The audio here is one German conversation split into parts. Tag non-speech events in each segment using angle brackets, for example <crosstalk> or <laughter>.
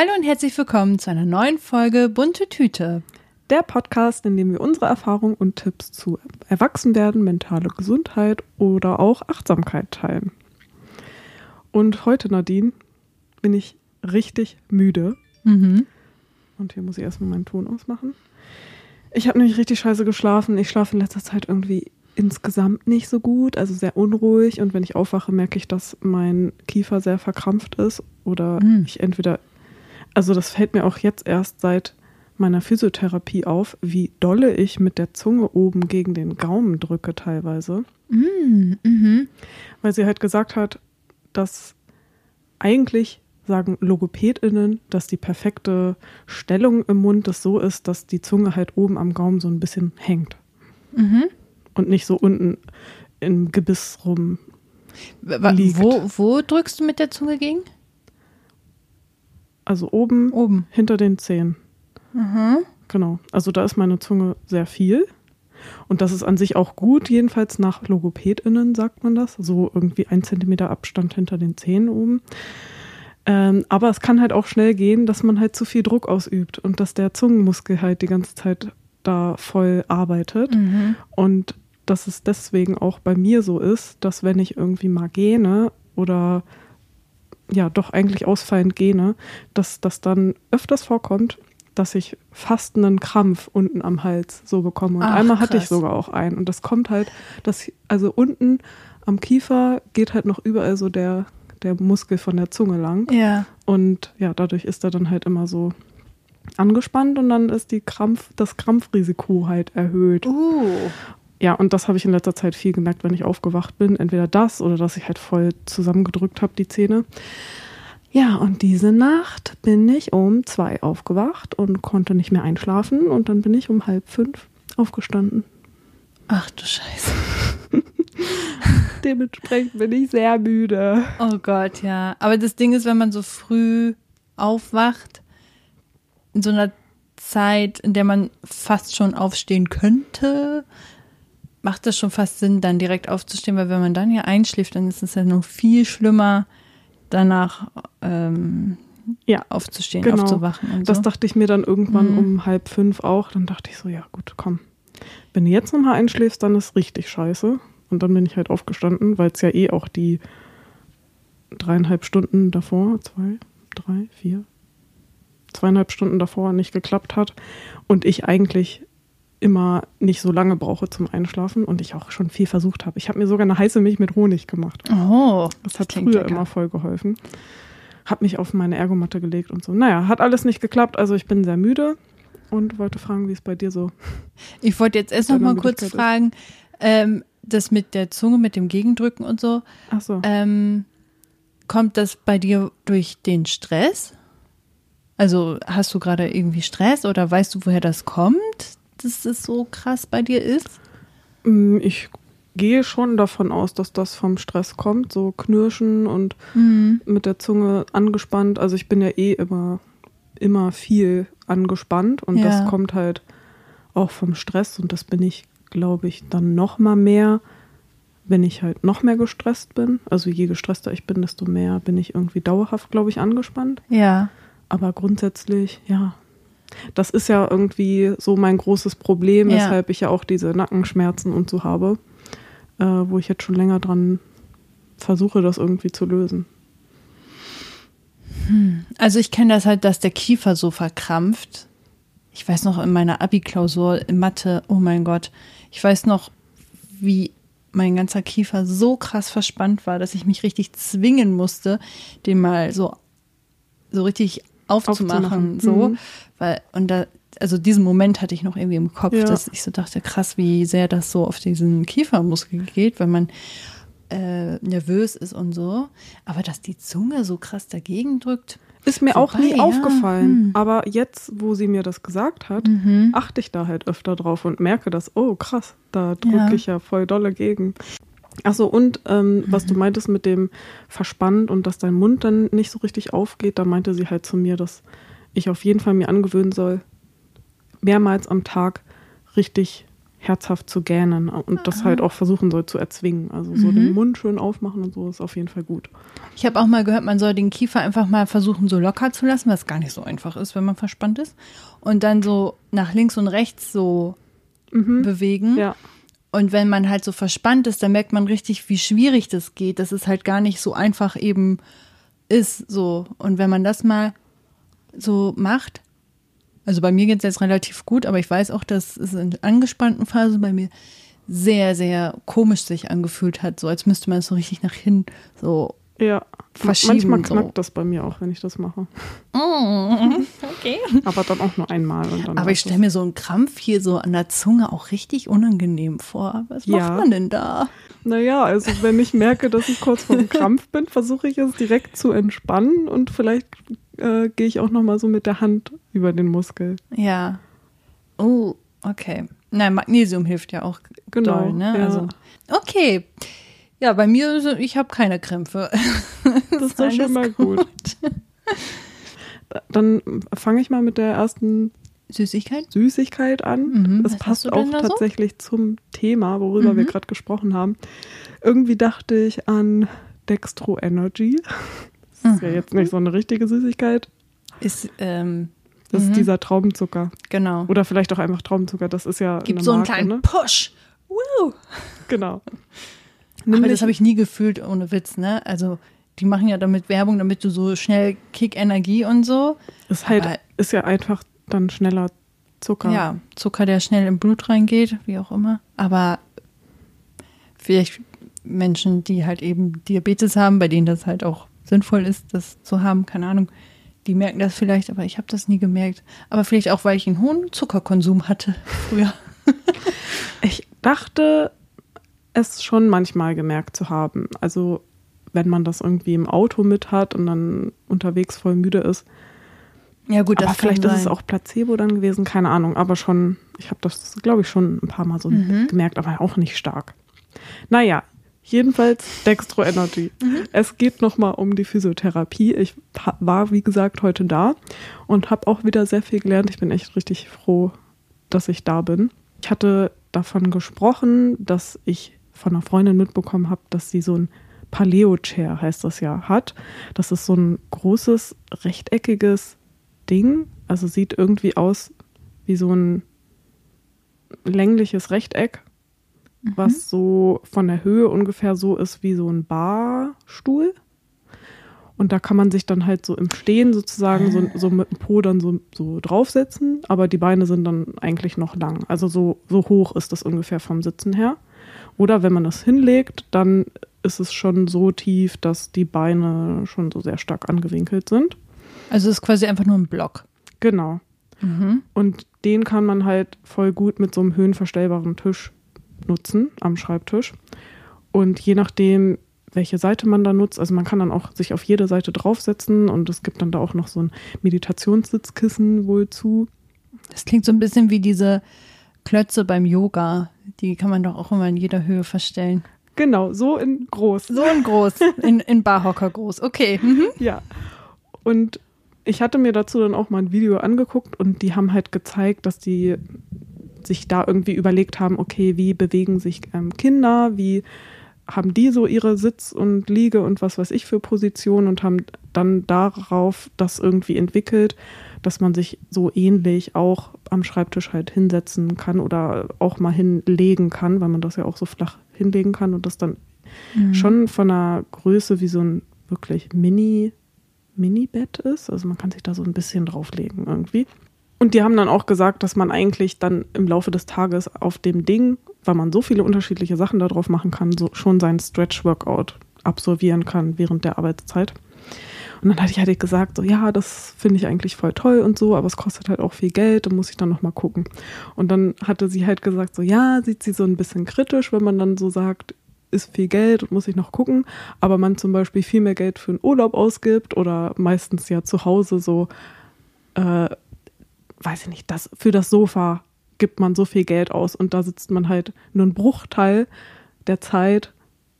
Hallo und herzlich willkommen zu einer neuen Folge Bunte Tüte. Der Podcast, in dem wir unsere Erfahrungen und Tipps zu Erwachsenwerden, mentale Gesundheit oder auch Achtsamkeit teilen. Und heute, Nadine, bin ich richtig müde. Mhm. Und hier muss ich erstmal meinen Ton ausmachen. Ich habe nämlich richtig scheiße geschlafen. Ich schlafe in letzter Zeit irgendwie insgesamt nicht so gut, also sehr unruhig. Und wenn ich aufwache, merke ich, dass mein Kiefer sehr verkrampft ist oder Mhm. ich entweder, also das fällt mir auch jetzt erst seit meiner Physiotherapie auf, wie dolle ich mit der Zunge oben gegen den Gaumen drücke teilweise. Mhm. Mhm. Weil sie halt gesagt hat, dass eigentlich sagen LogopädInnen, dass die perfekte Stellung im Mund das so ist, dass die Zunge halt oben am Gaumen so ein bisschen hängt Mhm. und nicht so unten im Gebiss rum. Liegt. Wo, wo drückst du mit der Zunge gegen? Also oben Oben. hinter den Zähnen. Mhm. Genau. Also da ist meine Zunge sehr viel. Und das ist an sich auch gut, jedenfalls nach LogopädInnen sagt man das. So irgendwie ein Zentimeter Abstand hinter den Zähnen oben. Ähm, aber es kann halt auch schnell gehen, dass man halt zu viel Druck ausübt und dass der Zungenmuskel halt die ganze Zeit da voll arbeitet. Mhm. Und dass es deswegen auch bei mir so ist, dass wenn ich irgendwie mal gähne oder ja doch eigentlich ausfallend gähne, dass das dann öfters vorkommt, dass ich fast einen Krampf unten am Hals so bekomme. Und Ach, einmal hatte ich krass. sogar auch einen. Und das kommt halt, dass, also unten am Kiefer geht halt noch überall so der, der Muskel von der Zunge lang. Ja. Und ja, dadurch ist er dann halt immer so angespannt und dann ist die Krampf, das Krampfrisiko halt erhöht. Uh. Ja, und das habe ich in letzter Zeit viel gemerkt, wenn ich aufgewacht bin. Entweder das oder dass ich halt voll zusammengedrückt habe, die Zähne. Ja, und diese Nacht bin ich um zwei aufgewacht und konnte nicht mehr einschlafen. Und dann bin ich um halb fünf aufgestanden. Ach du Scheiße. <laughs> Dementsprechend bin ich sehr müde. Oh Gott, ja. Aber das Ding ist, wenn man so früh aufwacht, in so einer Zeit, in der man fast schon aufstehen könnte, macht das schon fast Sinn, dann direkt aufzustehen, weil wenn man dann ja einschläft, dann ist es ja noch viel schlimmer, danach ähm, Ja, aufzustehen, Genau. aufzuwachen und das so. dachte ich mir dann irgendwann Mhm. um halb fünf auch. Dann dachte ich so, ja gut, komm. Wenn du jetzt nochmal einschläfst, dann ist richtig scheiße. Und dann bin ich halt aufgestanden, weil es ja eh auch die dreieinhalb Stunden davor, zwei, drei, vier, zweieinhalb Stunden davor nicht geklappt hat. Und ich eigentlich immer nicht so lange brauche zum Einschlafen und ich auch schon viel versucht habe. Ich habe mir sogar eine heiße Milch mit Honig gemacht. Oh, Das hat klingt früher lecker. immer voll geholfen. Hab mich auf meine Ergomatte gelegt und so. Naja, hat alles nicht geklappt. Also ich bin sehr müde und wollte fragen, wie es bei dir so. <laughs> Ich wollte jetzt erst noch mal kurz ist. fragen, ähm, das mit der Zunge, mit dem Gegendrücken und so, Ach so. Ähm, kommt das bei dir durch den Stress? Also hast du gerade irgendwie Stress oder weißt du, woher das kommt, dass es so krass bei dir ist? Mm, Ich gehe schon davon aus, dass das vom Stress kommt. So knirschen und Mhm. mit der Zunge angespannt. Also ich bin ja eh immer, immer viel angespannt und Ja. das kommt halt auch vom Stress und das bin ich, glaube ich, dann noch mal mehr, wenn ich halt noch mehr gestresst bin. Also je gestresster ich bin, desto mehr bin ich irgendwie dauerhaft, glaube ich, angespannt. Ja. Aber grundsätzlich, ja, das ist ja irgendwie so mein großes Problem, Ja. weshalb ich ja auch diese Nackenschmerzen und so habe, äh, wo ich jetzt schon länger dran versuche, das irgendwie zu lösen. Also ich kenne das halt, dass der Kiefer so verkrampft. Ich weiß noch in meiner Abi-Klausur in Mathe, oh mein Gott, ich weiß noch, wie mein ganzer Kiefer so krass verspannt war, dass ich mich richtig zwingen musste, den mal so, so richtig aufzumachen, Aufzumachen. so, Mhm. Weil, und da, also diesen Moment hatte ich noch irgendwie im Kopf, Ja. dass ich so dachte, krass, wie sehr das so auf diesen Kiefermuskel geht, wenn man äh, nervös ist und so. Aber dass die Zunge so krass dagegen drückt. Ist mir auch nie Vorbei, ja. aufgefallen. Hm. Aber jetzt, wo sie mir das gesagt hat, Mhm. achte ich da halt öfter drauf und merke das, oh krass, da drücke Ja. ich ja voll dolle gegen. Achso, und ähm, was Mhm. du meintest mit dem Verspannt und dass dein Mund dann nicht so richtig aufgeht, da meinte sie halt zu mir, dass ich auf jeden Fall mir angewöhnen soll, mehrmals am Tag richtig herzhaft zu gähnen und das halt auch versuchen soll zu erzwingen. Also so den Mund schön aufmachen und so ist auf jeden Fall gut. Ich habe auch mal gehört, man soll den Kiefer einfach mal versuchen, so locker zu lassen, was gar nicht so einfach ist, wenn man verspannt ist. Und dann so nach links und rechts so bewegen. Ja. Und wenn man halt so verspannt ist, dann merkt man richtig, wie schwierig das geht, dass es halt gar nicht so einfach eben ist. So. Und wenn man das mal so macht, also bei mir geht es jetzt relativ gut, aber ich weiß auch, dass es in angespannten Phasen bei mir sehr, sehr komisch sich angefühlt hat, so als müsste man es so richtig nach hinten so Ja. Verschieben Manchmal so. knackt das bei mir auch, wenn ich das mache. <laughs> okay. Aber dann auch nur einmal. Und dann Aber ich stelle mir so einen Krampf hier so an der Zunge auch richtig unangenehm vor. Was Ja. macht man denn da? Naja, also wenn ich merke, dass ich kurz vor dem <laughs> Krampf bin, versuche ich es direkt zu entspannen und vielleicht äh, gehe ich auch nochmal so mit der Hand über den Muskel. Ja. Oh, okay. Nein, Magnesium hilft ja auch Genau, doll, ne? ja. Also, okay. Ja, bei mir, ich habe keine Krämpfe. <laughs> Das ist doch schon mal gut. Dann fange ich mal mit der ersten Süßigkeit? Süßigkeit an. Mhm, Das passt auch da so? tatsächlich zum Thema, worüber Mhm. wir gerade gesprochen haben. Irgendwie dachte ich an Dextro Energy. Das ist ja Mhm. jetzt nicht so eine richtige Süßigkeit. Ist, ähm, Das Mhm. ist dieser Traubenzucker. genau. Oder vielleicht auch einfach Traubenzucker. Das ist ja Gibt eine so einen Marke, kleinen ne? Push. Woo. Genau. <laughs> Aber das habe ich nie gefühlt, ohne Witz, ne? Also, die machen ja damit Werbung, damit du so schnell Kick-Energie und so. ist halt aber- ist ja einfach dann schneller Zucker. Ja, Zucker, der schnell im Blut reingeht, wie auch immer. Aber vielleicht Menschen, die halt eben Diabetes haben, bei denen das halt auch sinnvoll ist, das zu haben, keine Ahnung, die merken das vielleicht, aber ich habe das nie gemerkt. Aber vielleicht auch, weil ich einen hohen Zuckerkonsum hatte früher. <laughs> Ich dachte, es schon manchmal gemerkt zu haben. Also wenn man das irgendwie im Auto mit hat und dann unterwegs voll müde ist. Ja gut, aber das vielleicht ist es auch Placebo dann gewesen, keine Ahnung. Aber schon, ich habe das, glaube ich, schon ein paar Mal so Mhm. gemerkt, aber auch nicht stark. Naja, jedenfalls Dextro Energy. Mhm. Es geht nochmal um die Physiotherapie. Ich war, wie gesagt, heute da und habe auch wieder sehr viel gelernt. Ich bin echt richtig froh, dass ich da bin. Ich hatte davon gesprochen, dass ich von einer Freundin mitbekommen habe, dass sie so ein Paleo-Chair, heißt das ja, hat. Das ist so ein großes, rechteckiges Ding. Also sieht irgendwie aus wie so ein längliches Rechteck, was so von der Höhe ungefähr so ist wie so ein Barstuhl. Und da kann man sich dann halt so im Stehen sozusagen so, so mit dem Po dann so, so draufsetzen, aber die Beine sind dann eigentlich noch lang. Also so, so hoch ist das ungefähr vom Sitzen her. Oder wenn man das hinlegt, dann ist es schon so tief, dass die Beine schon so sehr stark angewinkelt sind. Also es ist quasi einfach nur ein Block. Genau. Mhm. Und den kann man halt voll gut mit so einem höhenverstellbaren Tisch nutzen am Schreibtisch. Und je nachdem, welche Seite man da nutzt, also man kann dann auch sich auf jede Seite draufsetzen und es gibt dann da auch noch so ein Meditationssitzkissen wohl zu. Das klingt so ein bisschen wie diese Klötze beim Yoga. Die kann man doch auch immer in jeder Höhe verstellen. Genau, so in groß. So ein groß, in, in Barhocker groß. Okay. Mhm. Ja. Und ich hatte mir dazu dann auch mal ein Video angeguckt und die haben halt gezeigt, dass die sich da irgendwie überlegt haben, okay, wie bewegen sich ähm, Kinder, wie haben die so ihre Sitz- und Liege und was weiß ich für Positionen und haben dann darauf das irgendwie entwickelt, dass man sich so ähnlich auch am Schreibtisch halt hinsetzen kann oder auch mal hinlegen kann, weil man das ja auch so flach hinlegen kann und das dann schon von einer Größe wie so ein wirklich Mini, Mini-Bett ist. Also man kann sich da so ein bisschen drauflegen irgendwie. Und die haben dann auch gesagt, dass man eigentlich dann im Laufe des Tages auf dem Ding, weil man so viele unterschiedliche Sachen da drauf machen kann, so schon seinen Stretch-Workout absolvieren kann während der Arbeitszeit. Und dann hatte ich halt gesagt, so ja, das finde ich eigentlich voll toll und so, aber es kostet halt auch viel Geld, da muss ich dann nochmal gucken. Und dann hatte sie halt gesagt, so ja, sieht sie so ein bisschen kritisch, wenn man dann so sagt, ist viel Geld und muss ich noch gucken, aber man zum Beispiel viel mehr Geld für einen Urlaub ausgibt oder meistens ja zu Hause so, äh, weiß ich nicht, das, für das Sofa gibt man so viel Geld aus und da sitzt man halt nur einen Bruchteil der Zeit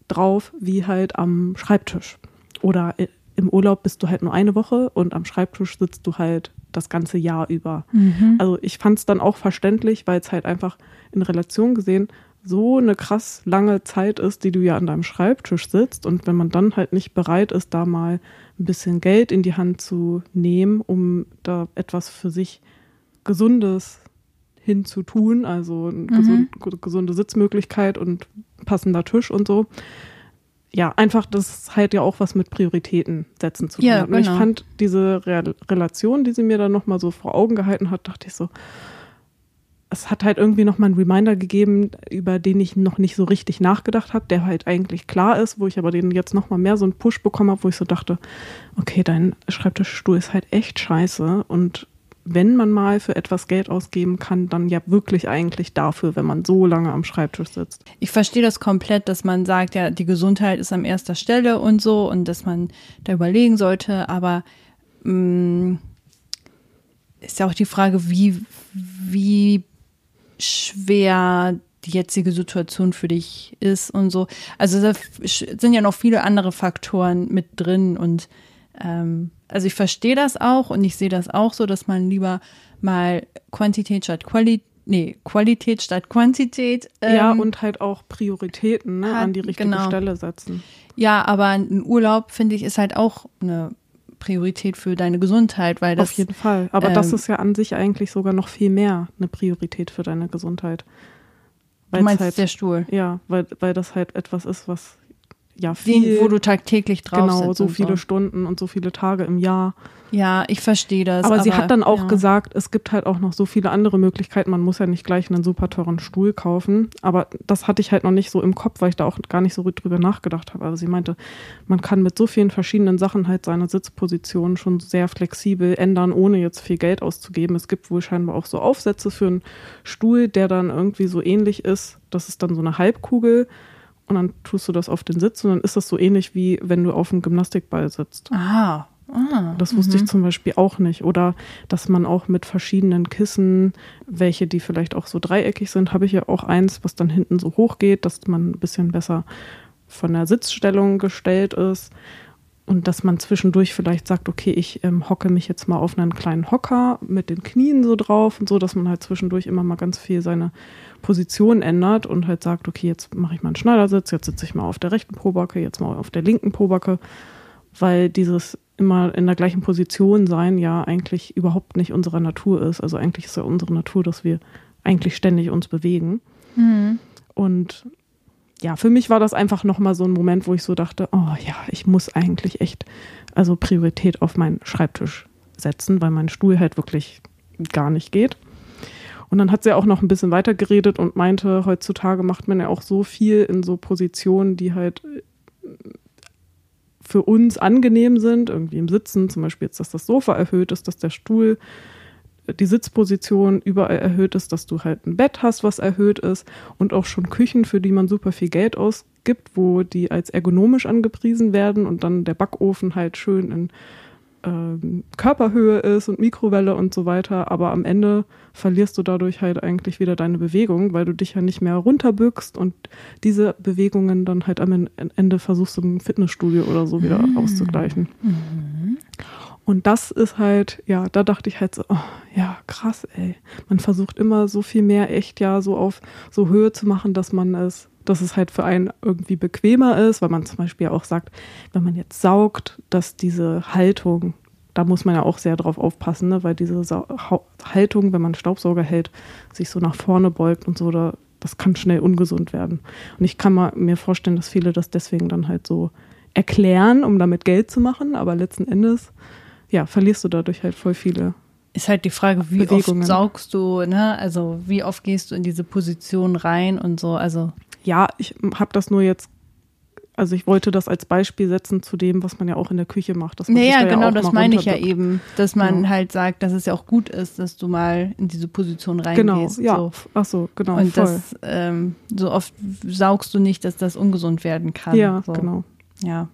drauf, wie halt am Schreibtisch. Oder im Urlaub bist du halt nur eine Woche und am Schreibtisch sitzt du halt das ganze Jahr über. Mhm. Also ich fand es dann auch verständlich, weil es halt einfach in Relation gesehen so eine krass lange Zeit ist, die du ja an deinem Schreibtisch sitzt und wenn man dann halt nicht bereit ist, da mal ein bisschen Geld in die Hand zu nehmen, um da etwas für sich Gesundes hinzutun, also eine gesund, gesunde Sitzmöglichkeit und passender Tisch und so. Ja, einfach, das halt ja auch was mit Prioritäten setzen zu tun Ja, hat. Und ich genau. fand diese Re Relation, die sie mir dann nochmal so vor Augen gehalten hat, dachte ich so, es hat halt irgendwie nochmal einen Reminder gegeben, über den ich noch nicht so richtig nachgedacht habe, der halt eigentlich klar ist, wo ich aber den jetzt nochmal mehr so einen Push bekommen habe, wo ich so dachte, okay, dein Schreibtischstuhl ist halt echt scheiße und wenn man mal für etwas Geld ausgeben kann, dann ja wirklich eigentlich dafür, wenn man so lange am Schreibtisch sitzt. Ich verstehe das komplett, dass man sagt, ja, die Gesundheit ist an erster Stelle und so und dass man da überlegen sollte, aber mh, ist ja auch die Frage, wie, wie schwer die jetzige Situation für dich ist und so. Also da sind ja noch viele andere Faktoren mit drin und ähm, also ich verstehe das auch und ich sehe das auch so, dass man lieber mal Quantität statt Qualität, nee, Qualität statt Quantität. Ähm, ja, und halt auch Prioritäten ne, hat- an die richtige genau. Stelle setzen. Ja, aber ein Urlaub, finde ich, ist halt auch eine Priorität für deine Gesundheit, weil das Auf jeden Fall. Aber das ähm, ist ja an sich eigentlich sogar noch viel mehr eine Priorität für deine Gesundheit. du Weil's meinst halt, der Stuhl, ja, weil, weil das halt etwas ist, was ja den, viel, wo du tagtäglich drauf genau so viele Stunden und so viele Tage im Jahr. Ja, ich verstehe das. Aber, sie hat dann auch ja. gesagt, es gibt halt auch noch so viele andere Möglichkeiten. Man muss ja nicht gleich einen super teuren Stuhl kaufen. Aber das hatte ich halt noch nicht so im Kopf, weil ich da auch gar nicht so drüber nachgedacht habe. Aber sie meinte, man kann mit so vielen verschiedenen Sachen halt seine Sitzposition schon sehr flexibel ändern, ohne jetzt viel Geld auszugeben. Es gibt wohl scheinbar auch so Aufsätze für einen Stuhl, der dann irgendwie so ähnlich ist. Das ist dann so eine Halbkugel. Und dann tust du das auf den Sitz und dann ist das so ähnlich wie wenn du auf einem Gymnastikball sitzt. Ah, ah. Das wusste ich zum Beispiel auch nicht. Oder dass man auch mit verschiedenen Kissen, welche die vielleicht auch so dreieckig sind, habe ich ja auch eins, was dann hinten so hoch geht, dass man ein bisschen besser von der Sitzstellung gestellt ist. Und dass man zwischendurch vielleicht sagt, okay, ich ähm, hocke mich jetzt mal auf einen kleinen Hocker mit den Knien so drauf und so, dass man halt zwischendurch immer mal ganz viel seine Position ändert und halt sagt, okay, jetzt mache ich mal einen Schneidersitz, jetzt sitze ich mal auf der rechten Pobacke, jetzt mal auf der linken Pobacke weil dieses immer in der gleichen Position sein ja eigentlich überhaupt nicht unserer Natur ist. Also eigentlich ist ja unsere Natur, dass wir eigentlich ständig uns bewegen. Und ja, für mich war das einfach nochmal so ein Moment, wo ich so dachte, oh ja, ich muss eigentlich echt, also Priorität auf meinen Schreibtisch setzen, weil mein Stuhl halt wirklich gar nicht geht. Und dann hat sie auch noch ein bisschen weiter geredet und meinte, heutzutage macht man ja auch so viel in so Positionen, die halt für uns angenehm sind, irgendwie im Sitzen, zum Beispiel jetzt, dass das Sofa erhöht ist, dass der Stuhl, äh, die Sitzposition überall erhöht ist, dass du halt ein Bett hast, was erhöht ist und auch schon Küchen, für die man super viel Geld ausgibt, wo die als ergonomisch angepriesen werden und dann der Backofen halt schön in ähm, Körperhöhe ist und Mikrowelle und so weiter, aber am Ende verlierst du dadurch halt eigentlich wieder deine Bewegung, weil du dich ja nicht mehr runterbückst und diese Bewegungen dann halt am Ende versuchst im Fitnessstudio oder so wieder auszugleichen. Und das ist halt, ja, da dachte ich halt so, oh, ja, krass, ey. Man versucht immer so viel mehr echt ja so auf so Höhe zu machen, dass man es, dass es halt für einen irgendwie bequemer ist, weil man zum Beispiel auch sagt, wenn man jetzt saugt, dass diese Haltung, da muss man ja auch sehr drauf aufpassen, ne? weil diese Sa Haltung, wenn man Staubsauger hält, sich so nach vorne beugt und so, da, das kann schnell ungesund werden. Und ich kann mal mir vorstellen, dass viele das deswegen dann halt so erklären, um damit Geld zu machen, aber letzten Endes, ja, verlierst du dadurch halt voll viele. Ist halt die Frage, wie Bewegungen. oft saugst du, ne? Also wie oft gehst du in diese Position rein und so. Also Ja, ich habe das nur jetzt, also ich wollte das als Beispiel setzen zu dem, was man ja auch in der Küche macht. Dass man naja, da ja genau, auch das meine ich ja eben, dass man Genau. halt sagt, dass es ja auch gut ist, dass du mal in diese Position Genau, reingehst. ja. So. Ach so, genau, Und voll. das ähm, so oft saugst du nicht, dass das ungesund werden kann. ja, so. genau. Ja.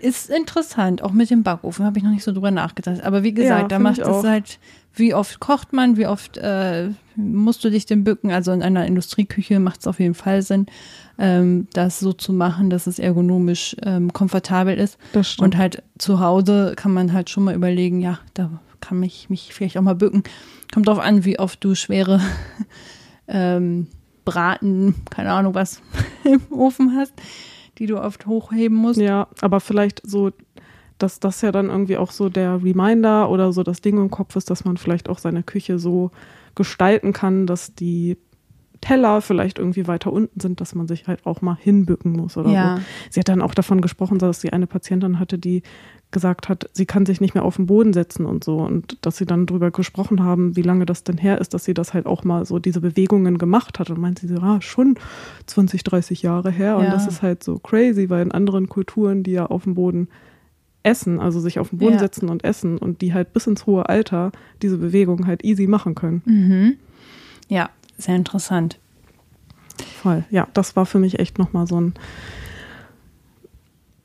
Ist interessant, auch mit dem Backofen habe ich noch nicht so drüber nachgedacht. Aber wie gesagt, Ja, da macht ich es halt, wie oft kocht man, wie oft äh, musst du dich denn bücken. Also in einer Industrieküche macht es auf jeden Fall Sinn, ähm, das so zu machen, dass es ergonomisch ähm, komfortabel ist. Das stimmt. Und halt zu Hause kann man halt schon mal überlegen, ja, da kann mich, mich vielleicht auch mal bücken. Kommt drauf an, wie oft du schwere <laughs> ähm, Braten, keine Ahnung was, <laughs> im Ofen hast, die du oft hochheben musst. Ja, aber vielleicht so, dass das ja dann irgendwie auch so der Reminder oder so das Ding im Kopf ist, dass man vielleicht auch seine Küche so gestalten kann, dass die Teller vielleicht irgendwie weiter unten sind, dass man sich halt auch mal hinbücken muss oder Ja. so. Sie hat dann auch davon gesprochen, dass sie eine Patientin hatte, die gesagt hat, sie kann sich nicht mehr auf den Boden setzen und so und dass sie dann drüber gesprochen haben, wie lange das denn her ist, dass sie das halt auch mal so diese Bewegungen gemacht hat und meint sie so, ah, schon 20, 30 Jahre her und Ja. das ist halt so crazy, weil in anderen Kulturen, die ja auf dem Boden essen, also sich auf den Boden Ja. setzen und essen und die halt bis ins hohe Alter diese Bewegung halt easy machen können. Mhm. Ja, sehr interessant. Voll. Ja, das war für mich echt nochmal so ein,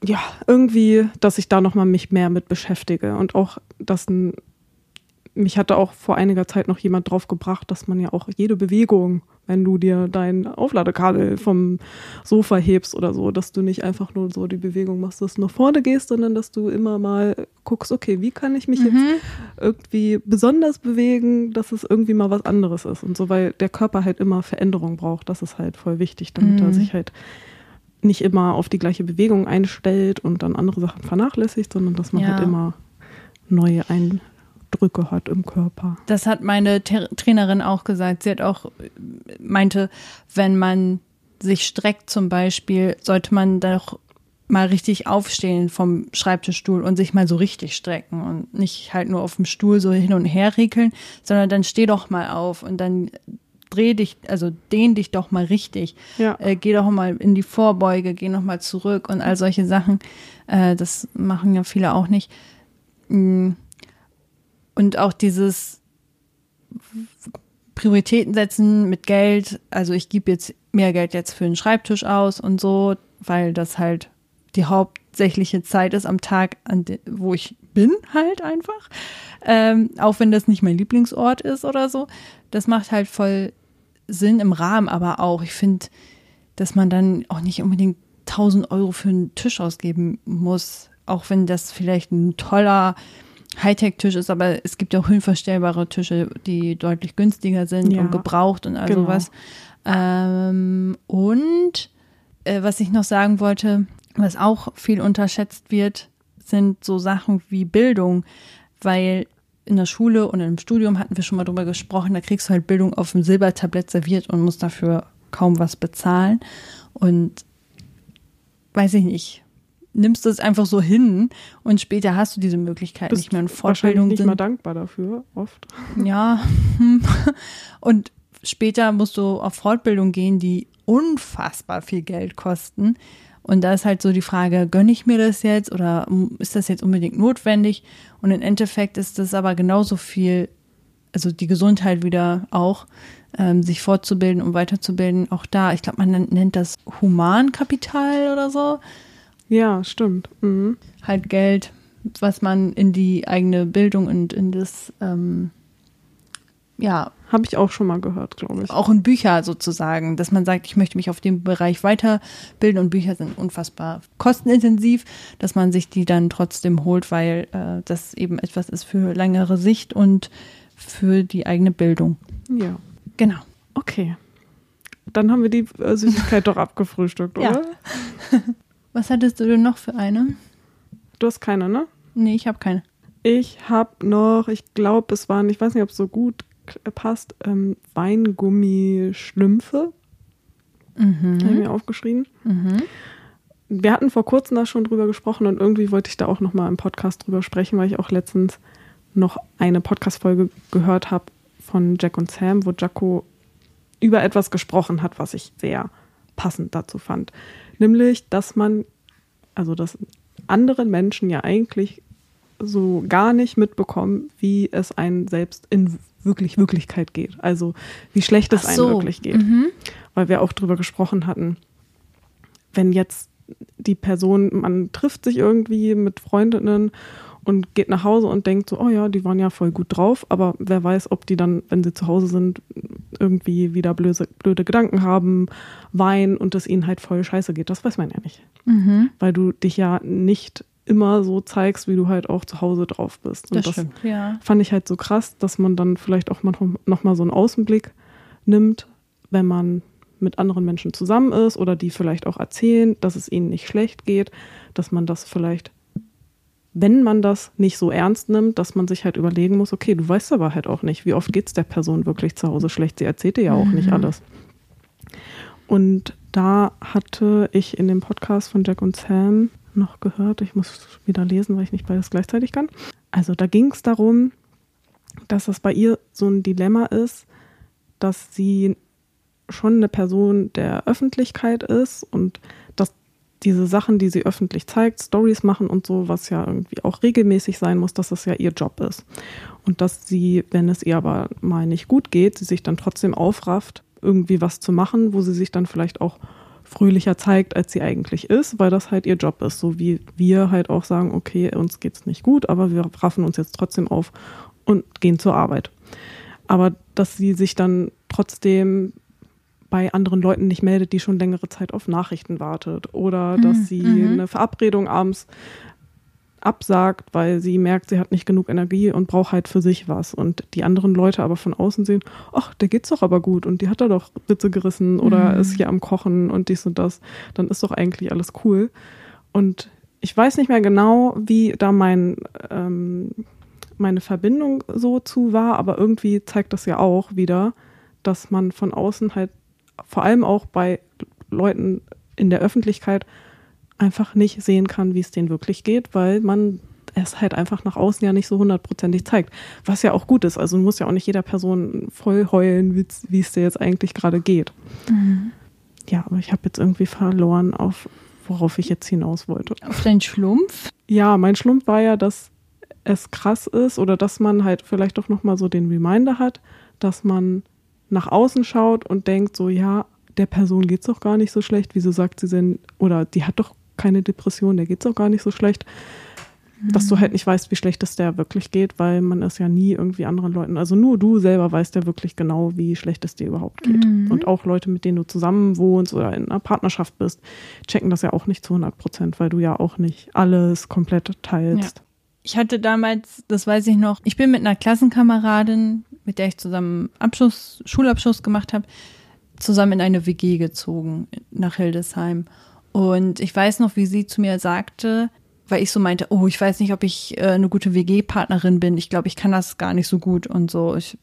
ja, irgendwie, dass ich da nochmal mich mehr mit beschäftige und auch, dass ein, mich hatte auch vor einiger Zeit noch jemand drauf gebracht, dass man ja auch jede Bewegung, wenn du dir dein Aufladekabel vom Sofa hebst oder so, dass du nicht einfach nur so die Bewegung machst, dass du nach vorne gehst, sondern dass du immer mal guckst, okay, wie kann ich mich jetzt Mhm. irgendwie besonders bewegen, dass es irgendwie mal was anderes ist und so, weil der Körper halt immer Veränderung braucht. Das ist halt voll wichtig, damit er Mhm. sich halt nicht immer auf die gleiche Bewegung einstellt und dann andere Sachen vernachlässigt, sondern dass man Ja. halt immer neue Eindrücke hat im Körper. Das hat meine Ter Trainerin auch gesagt. Sie hat auch meinte, wenn man sich streckt zum Beispiel, sollte man doch mal richtig aufstehen vom Schreibtischstuhl und sich mal so richtig strecken und nicht halt nur auf dem Stuhl so hin und her regeln, sondern dann steh doch mal auf und dann dreh dich, also dehn dich doch mal richtig. Ja. Äh, geh doch mal in die Vorbeuge, geh noch mal zurück und all solche Sachen. Äh, das machen ja viele auch nicht. Mm. Und auch dieses Prioritäten setzen mit Geld. Also ich gebe jetzt mehr Geld jetzt für den Schreibtisch aus und so, weil das halt die hauptsächliche Zeit ist am Tag, wo ich bin halt einfach. Ähm, auch wenn das nicht mein Lieblingsort ist oder so. Das macht halt voll Sinn im Rahmen, aber auch, ich finde, dass man dann auch nicht unbedingt 1000 Euro für einen Tisch ausgeben muss, auch wenn das vielleicht ein toller Hightech-Tisch ist, aber es gibt ja auch höhenverstellbare Tische, die deutlich günstiger sind Ja, und gebraucht und all genau. sowas. Ähm, und äh, was ich noch sagen wollte, was auch viel unterschätzt wird, sind so Sachen wie Bildung, weil in der Schule und im Studium hatten wir schon mal drüber gesprochen, da kriegst du halt Bildung auf dem Silbertablett serviert und musst dafür kaum was bezahlen. Und weiß ich nicht, nimmst du es einfach so hin und später hast du diese Möglichkeit Bist nicht mehr in wahrscheinlich Fortbildung nicht sind. mal dankbar dafür, oft. Ja. hm. <laughs> Und später musst du auf Fortbildung gehen, die unfassbar viel Geld kosten. Und da ist halt so die Frage, gönne ich mir das jetzt oder ist das jetzt unbedingt notwendig? Und im Endeffekt ist das aber genauso viel, also die Gesundheit wieder auch, ähm, sich fortzubilden und weiterzubilden, auch da. Ich glaube, man nennt- das Humankapital oder so. Ja, stimmt. Mhm. Halt Geld, was man in die eigene Bildung und in das, ähm, ja, Habe ich auch schon mal gehört, glaube ich. auch in Bücher sozusagen, dass man sagt, ich möchte mich auf dem Bereich weiterbilden und Bücher sind unfassbar kostenintensiv, dass man sich die dann trotzdem holt, weil äh, das eben etwas ist für längere Sicht und für die eigene Bildung. Ja. Genau. Okay. Dann haben wir die äh, Süßigkeit <laughs> doch abgefrühstückt, Ja. oder? <laughs> Was hattest du denn noch für eine? Du hast keine, ne? Nee, ich habe keine. Ich habe noch, ich glaube, es waren, ich weiß nicht, ob es so gut passt, ähm, Weingummi-Schlümpfe. Mhm. Habe ich mir aufgeschrieben. Wir hatten vor kurzem da schon drüber gesprochen und irgendwie wollte ich da auch noch mal im Podcast drüber sprechen, weil ich auch letztens noch eine Podcast-Folge gehört habe von Jack und Sam, wo Jacko über etwas gesprochen hat, was ich sehr passend dazu fand. Nämlich, dass man, also dass andere Menschen ja eigentlich so gar nicht mitbekommen, wie es einem selbst in wirklich Wirklichkeit geht. Also wie schlecht es Ach einem so. wirklich geht. Mhm. Weil wir auch drüber gesprochen hatten, wenn jetzt die Person, man trifft sich irgendwie mit Freundinnen und geht nach Hause und denkt so, oh ja, die waren ja voll gut drauf, aber wer weiß, ob die dann, wenn sie zu Hause sind, irgendwie wieder blöde, blöde Gedanken haben, weinen und es ihnen halt voll scheiße geht. Das weiß man ja nicht. Mhm. Weil du dich ja nicht immer so zeigst, wie du halt auch zu Hause drauf bist. Und Das, das, stimmt, ja. fand ich halt so krass, dass man dann vielleicht auch noch, noch mal so einen Außenblick nimmt, wenn man mit anderen Menschen zusammen ist oder die vielleicht auch erzählen, dass es ihnen nicht schlecht geht, dass man das vielleicht, wenn man das nicht so ernst nimmt, dass man sich halt überlegen muss, okay, du weißt aber halt auch nicht, wie oft geht es der Person wirklich zu Hause schlecht. Sie erzählt dir ja auch nicht Mhm. alles. Und da hatte ich in dem Podcast von Jack und Sam noch gehört, ich muss wieder lesen, weil ich nicht beides gleichzeitig kann. Also da ging es darum, dass das bei ihr so ein Dilemma ist, dass sie schon eine Person der Öffentlichkeit ist und dass diese Sachen, die sie öffentlich zeigt, Stories machen und so, was ja irgendwie auch regelmäßig sein muss, dass das ja ihr Job ist. Und dass sie, wenn es ihr aber mal nicht gut geht, sie sich dann trotzdem aufrafft, irgendwie was zu machen, wo sie sich dann vielleicht auch fröhlicher zeigt, als sie eigentlich ist, weil das halt ihr Job ist. So wie wir halt auch sagen, okay, uns geht's nicht gut, aber wir raffen uns jetzt trotzdem auf und gehen zur Arbeit. Aber dass sie sich dann trotzdem bei anderen Leuten nicht meldet, die schon längere Zeit auf Nachrichten wartet oder dass Mhm, sie mhm. eine Verabredung abends absagt, weil sie merkt, sie hat nicht genug Energie und braucht halt für sich was. Und die anderen Leute aber von außen sehen, ach, der geht's doch aber gut und die hat da doch Witze gerissen oder Mhm. ist hier am Kochen und dies und das, dann ist doch eigentlich alles cool. Und ich weiß nicht mehr genau, wie da mein, ähm, meine Verbindung so zu war, aber irgendwie zeigt das ja auch wieder, dass man von außen halt vor allem auch bei Leuten in der Öffentlichkeit einfach nicht sehen kann, wie es denen wirklich geht, weil man es halt einfach nach außen ja nicht so hundertprozentig zeigt. Was ja auch gut ist. Also muss ja auch nicht jeder Person voll heulen, wie es- es dir jetzt eigentlich gerade geht. Mhm. Ja, aber ich habe jetzt irgendwie verloren, auf worauf ich jetzt hinaus wollte. Auf deinen Schlumpf? Ja, mein Schlumpf war ja, dass es krass ist oder dass man halt vielleicht doch nochmal so den Reminder hat, dass man nach außen schaut und denkt so, ja, der Person geht's doch gar nicht so schlecht. Wieso sagt sie denn, oder die hat doch keine Depression, der geht's doch gar nicht so schlecht. Dass du halt nicht weißt, wie schlecht es der wirklich geht, weil man es ja nie irgendwie anderen Leuten, also nur du selber weißt ja wirklich genau, wie schlecht es dir überhaupt geht. Mhm. Und auch Leute, mit denen du zusammen wohnst oder in einer Partnerschaft bist, checken das ja auch nicht zu 100 Prozent, weil du ja auch nicht alles komplett teilst. Ich hatte damals, das weiß ich noch, ich bin mit einer Klassenkameradin, mit der ich zusammen Abschluss, Schulabschluss gemacht habe, zusammen in eine WG gezogen nach Hildesheim. Und ich weiß noch, wie sie zu mir sagte, weil ich so meinte, oh, ich weiß nicht, ob ich äh, eine gute WG-Partnerin bin. Ich glaube, ich kann das gar nicht so gut und so. Ich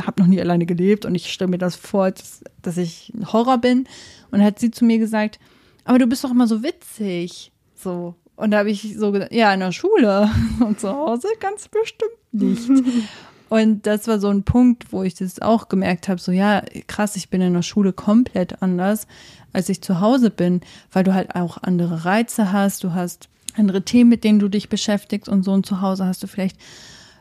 habe noch nie alleine gelebt und ich stelle mir das vor, dass, dass ich ein Horror bin. Und hat sie zu mir gesagt, aber du bist doch immer so witzig. So. Und da habe ich so gesagt, ja, in der Schule <laughs> und zu Hause ganz bestimmt nicht. <laughs> Und das war so ein Punkt, wo ich das auch gemerkt habe, so ja, krass, ich bin in der Schule komplett anders, als ich zu Hause bin, weil du halt auch andere Reize hast, du hast andere Themen, mit denen du dich beschäftigst und so und zu Hause hast du vielleicht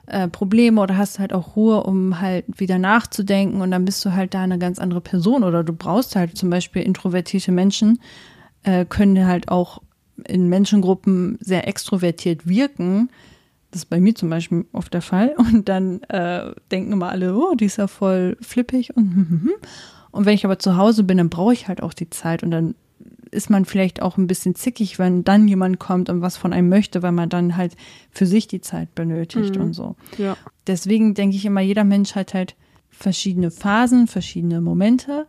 äh, Probleme oder hast halt auch Ruhe, um halt wieder nachzudenken und dann bist du halt da eine ganz andere Person oder du brauchst halt zum Beispiel introvertierte Menschen, äh, können halt auch in Menschengruppen sehr extrovertiert wirken. Das ist bei mir zum Beispiel oft der Fall. <laughs> Und dann äh, denken immer alle, oh, die ist ja voll flippig und hm, hm, hm. Und wenn ich aber zu Hause bin, dann brauche ich halt auch die Zeit und dann ist man vielleicht auch ein bisschen zickig, wenn dann jemand kommt und was von einem möchte, weil man dann halt für sich die Zeit benötigt Mhm. und so. Ja. Deswegen denke ich immer, jeder Mensch hat halt verschiedene Phasen, verschiedene Momente.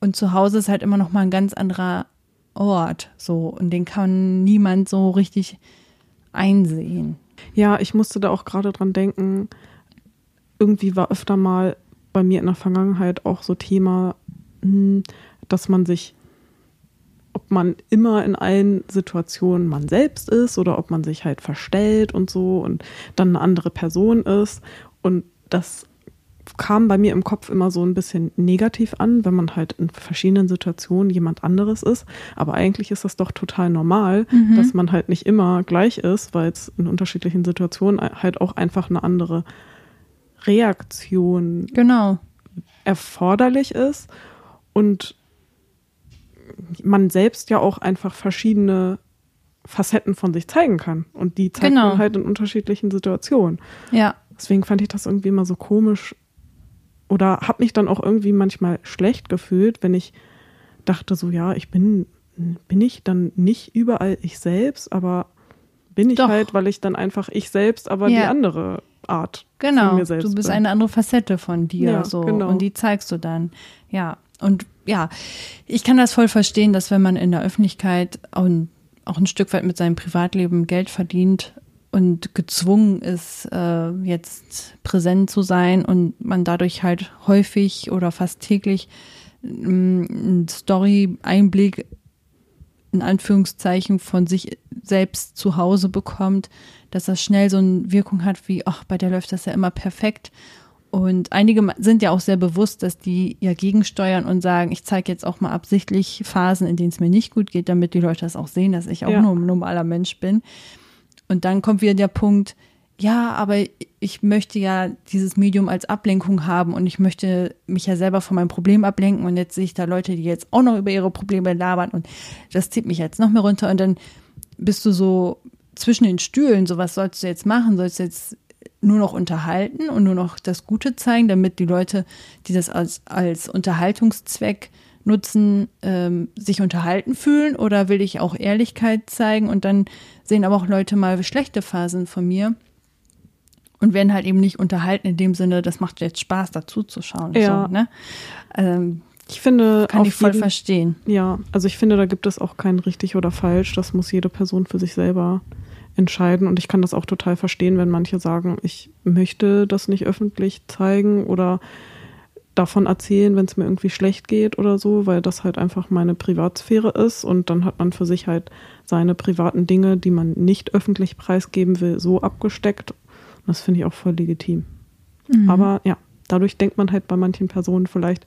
Und zu Hause ist halt immer noch mal ein ganz anderer Ort, so. Und den kann niemand so richtig einsehen. Ja, ich musste da auch gerade dran denken, irgendwie war öfter mal bei mir in der Vergangenheit auch so Thema, hm, dass man sich, ob man immer in allen Situationen man selbst ist oder ob man sich halt verstellt und so und dann eine andere Person ist. Und das kam bei mir im Kopf immer so ein bisschen negativ an, wenn man halt in verschiedenen Situationen jemand anderes ist. Aber eigentlich ist das doch total normal, Mhm. dass man halt nicht immer gleich ist, weil es in unterschiedlichen Situationen halt auch einfach eine andere Reaktion Genau. erforderlich ist und man selbst ja auch einfach verschiedene Facetten von sich zeigen kann. Und die zeigt Genau. man halt in unterschiedlichen Situationen. Ja. Deswegen fand ich das irgendwie immer so komisch oder habe mich dann auch irgendwie manchmal schlecht gefühlt, wenn ich dachte so, ja, ich bin, bin ich dann nicht überall ich selbst, aber bin ich Doch. halt, weil ich dann einfach ich selbst, aber Ja. die andere Art Genau, von mir selbst du bist bin. eine andere Facette von dir Ja, so genau. und die zeigst du dann. Ja, und ja, ich kann das voll verstehen, dass wenn man in der Öffentlichkeit und auch ein Stück weit mit seinem Privatleben Geld verdient und gezwungen ist, äh, jetzt präsent zu sein und man dadurch halt häufig oder fast täglich ähm, einen Story-Einblick in Anführungszeichen von sich selbst zu Hause bekommt, dass das schnell so eine Wirkung hat wie, ach, bei der läuft das ja immer perfekt. Und einige sind ja auch sehr bewusst, dass die ja gegensteuern und sagen, ich zeige jetzt auch mal absichtlich Phasen, in denen es mir nicht gut geht, damit die Leute das auch sehen, dass ich auch Ja. nur ein normaler Mensch bin. Und dann kommt wieder der Punkt, ja, aber ich möchte ja dieses Medium als Ablenkung haben und ich möchte mich ja selber von meinem Problem ablenken und jetzt sehe ich da Leute, die jetzt auch noch über ihre Probleme labern und das zieht mich jetzt noch mehr runter und dann bist du so zwischen den Stühlen, so was sollst du jetzt machen? Sollst du jetzt nur noch unterhalten und nur noch das Gute zeigen, damit die Leute, die das als, als Unterhaltungszweck nutzen, ähm, sich unterhalten fühlen oder will ich auch Ehrlichkeit zeigen und dann sehen aber auch Leute mal schlechte Phasen von mir und werden halt eben nicht unterhalten in dem Sinne, das macht jetzt Spaß dazu zu schauen. Ja. So, ne? ähm, Ich finde, kann ich voll jeden- verstehen. Ja, also ich finde, da gibt es auch kein richtig oder falsch. Das muss jede Person für sich selber entscheiden. Und ich kann das auch total verstehen, wenn manche sagen, ich möchte das nicht öffentlich zeigen oder davon erzählen, wenn es mir irgendwie schlecht geht oder so, weil das halt einfach meine Privatsphäre ist. Und dann hat man für sich halt seine privaten Dinge, die man nicht öffentlich preisgeben will, so abgesteckt. Und das finde ich auch voll legitim. Mhm. Aber ja, dadurch denkt man halt bei manchen Personen vielleicht,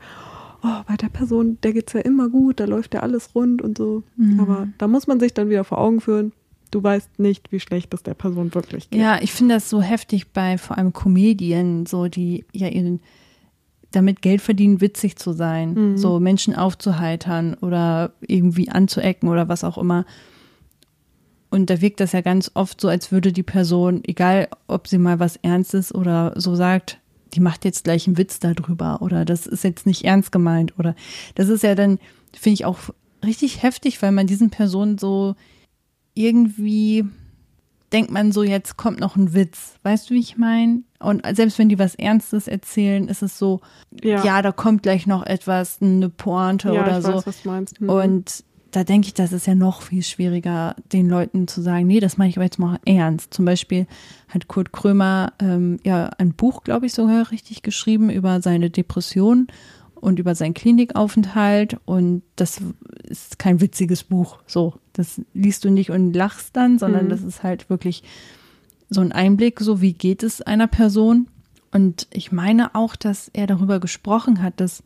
oh, bei der Person, der geht's ja immer gut, da läuft ja alles rund und so. Mhm. Aber da muss man sich dann wieder vor Augen führen, du weißt nicht, wie schlecht es der Person wirklich geht. Ja, ich finde das so heftig bei vor allem Comedien, so die ja ihren damit Geld verdienen, witzig zu sein, Mhm. so Menschen aufzuheitern oder irgendwie anzuecken oder was auch immer. Und da wirkt das ja ganz oft so, als würde die Person, egal ob sie mal was Ernstes oder so sagt, die macht jetzt gleich einen Witz darüber oder das ist jetzt nicht ernst gemeint oder das ist ja dann, finde ich auch richtig heftig, weil man diesen Personen so irgendwie denkt man so, jetzt kommt noch ein Witz. Weißt du, wie ich meine? Und selbst wenn die was Ernstes erzählen, ist es so, ja, da kommt gleich noch etwas, eine Pointe Ja, oder ich so. weiß, was du meinst. Mhm. Und da denke ich, das ist ja noch viel schwieriger, den Leuten zu sagen, nee, das mache ich aber jetzt mal ernst. Zum Beispiel hat Kurt Krömer ähm, ja ein Buch, glaube ich, sogar richtig geschrieben über seine Depression und über seinen Klinikaufenthalt. Und das ist kein witziges Buch. So, das liest du nicht und lachst dann, sondern Mhm. das ist halt wirklich so ein Einblick, so wie geht es einer Person. Und ich meine auch, dass er darüber gesprochen hat, dass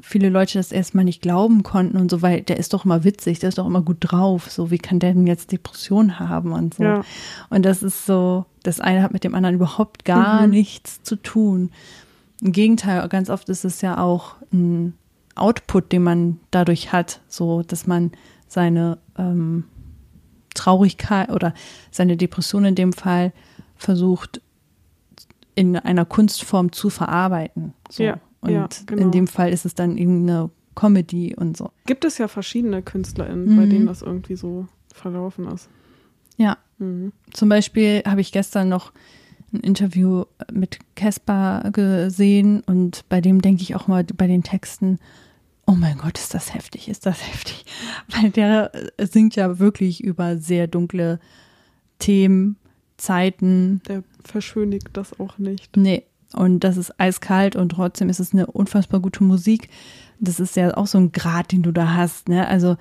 viele Leute das erstmal nicht glauben konnten und so, weil der ist doch immer witzig, der ist doch immer gut drauf. So, wie kann der denn jetzt Depression haben und so? Ja. Und das ist so, das eine hat mit dem anderen überhaupt gar Mhm. nichts zu tun. Im Gegenteil, ganz oft ist es ja auch ein Output, den man dadurch hat, so dass man seine ähm, Traurigkeit oder seine Depression in dem Fall versucht in einer Kunstform zu verarbeiten. So. Ja, und ja, genau. in dem Fall ist es dann irgendeine Comedy und so. Gibt es ja verschiedene KünstlerInnen, bei Mhm. denen das irgendwie so verlaufen ist. Ja, Mhm. Zum Beispiel habe ich gestern noch ein Interview mit Caspar gesehen und bei dem denke ich auch mal bei den Texten, oh mein Gott, ist das heftig, ist das <laughs> heftig. Weil der singt ja wirklich über sehr dunkle Themen, Zeiten. Der verschönigt das auch nicht. Nee, und das ist eiskalt und trotzdem ist es eine unfassbar gute Musik. Das ist ja auch so ein Grad, den du da hast, ne? Also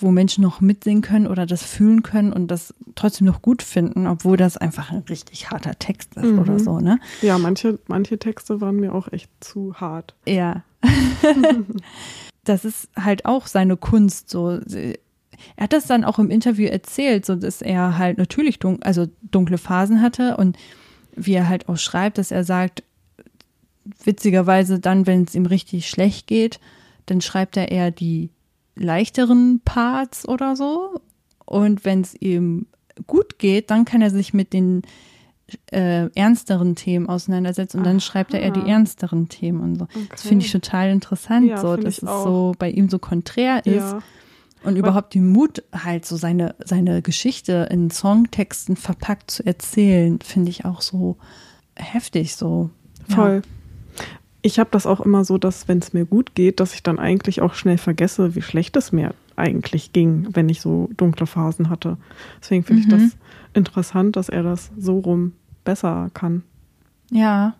wo Menschen noch mitsingen können oder das fühlen können und das trotzdem noch gut finden, obwohl das einfach ein richtig harter Text ist Mhm. oder so, ne? Ja, manche, manche Texte waren mir auch echt zu hart. Ja. <laughs> das ist halt auch seine Kunst so. Er hat das dann auch im Interview erzählt, so dass er halt natürlich dun also dunkle Phasen hatte und wie er halt auch schreibt, dass er sagt, witzigerweise dann, wenn es ihm richtig schlecht geht, dann schreibt er eher die leichteren Parts oder so. Und wenn es ihm gut geht, dann kann er sich mit den äh, ernsteren Themen auseinandersetzen und dann schreibt er eher die Aha. ernsteren Themen und so. Das finde ich total interessant, Ja, so, dass es auch. so bei ihm so konträr ist. Ja, Und überhaupt den Mut, halt so seine, seine Geschichte in Songtexten verpackt zu erzählen, finde ich auch so heftig, so. Voll. Ja. Ich habe das auch immer so, dass wenn es mir gut geht, dass ich dann eigentlich auch schnell vergesse, wie schlecht es mir eigentlich ging, wenn ich so dunkle Phasen hatte. Deswegen finde mhm. ich das interessant, dass er das so rum besser kann. Ja.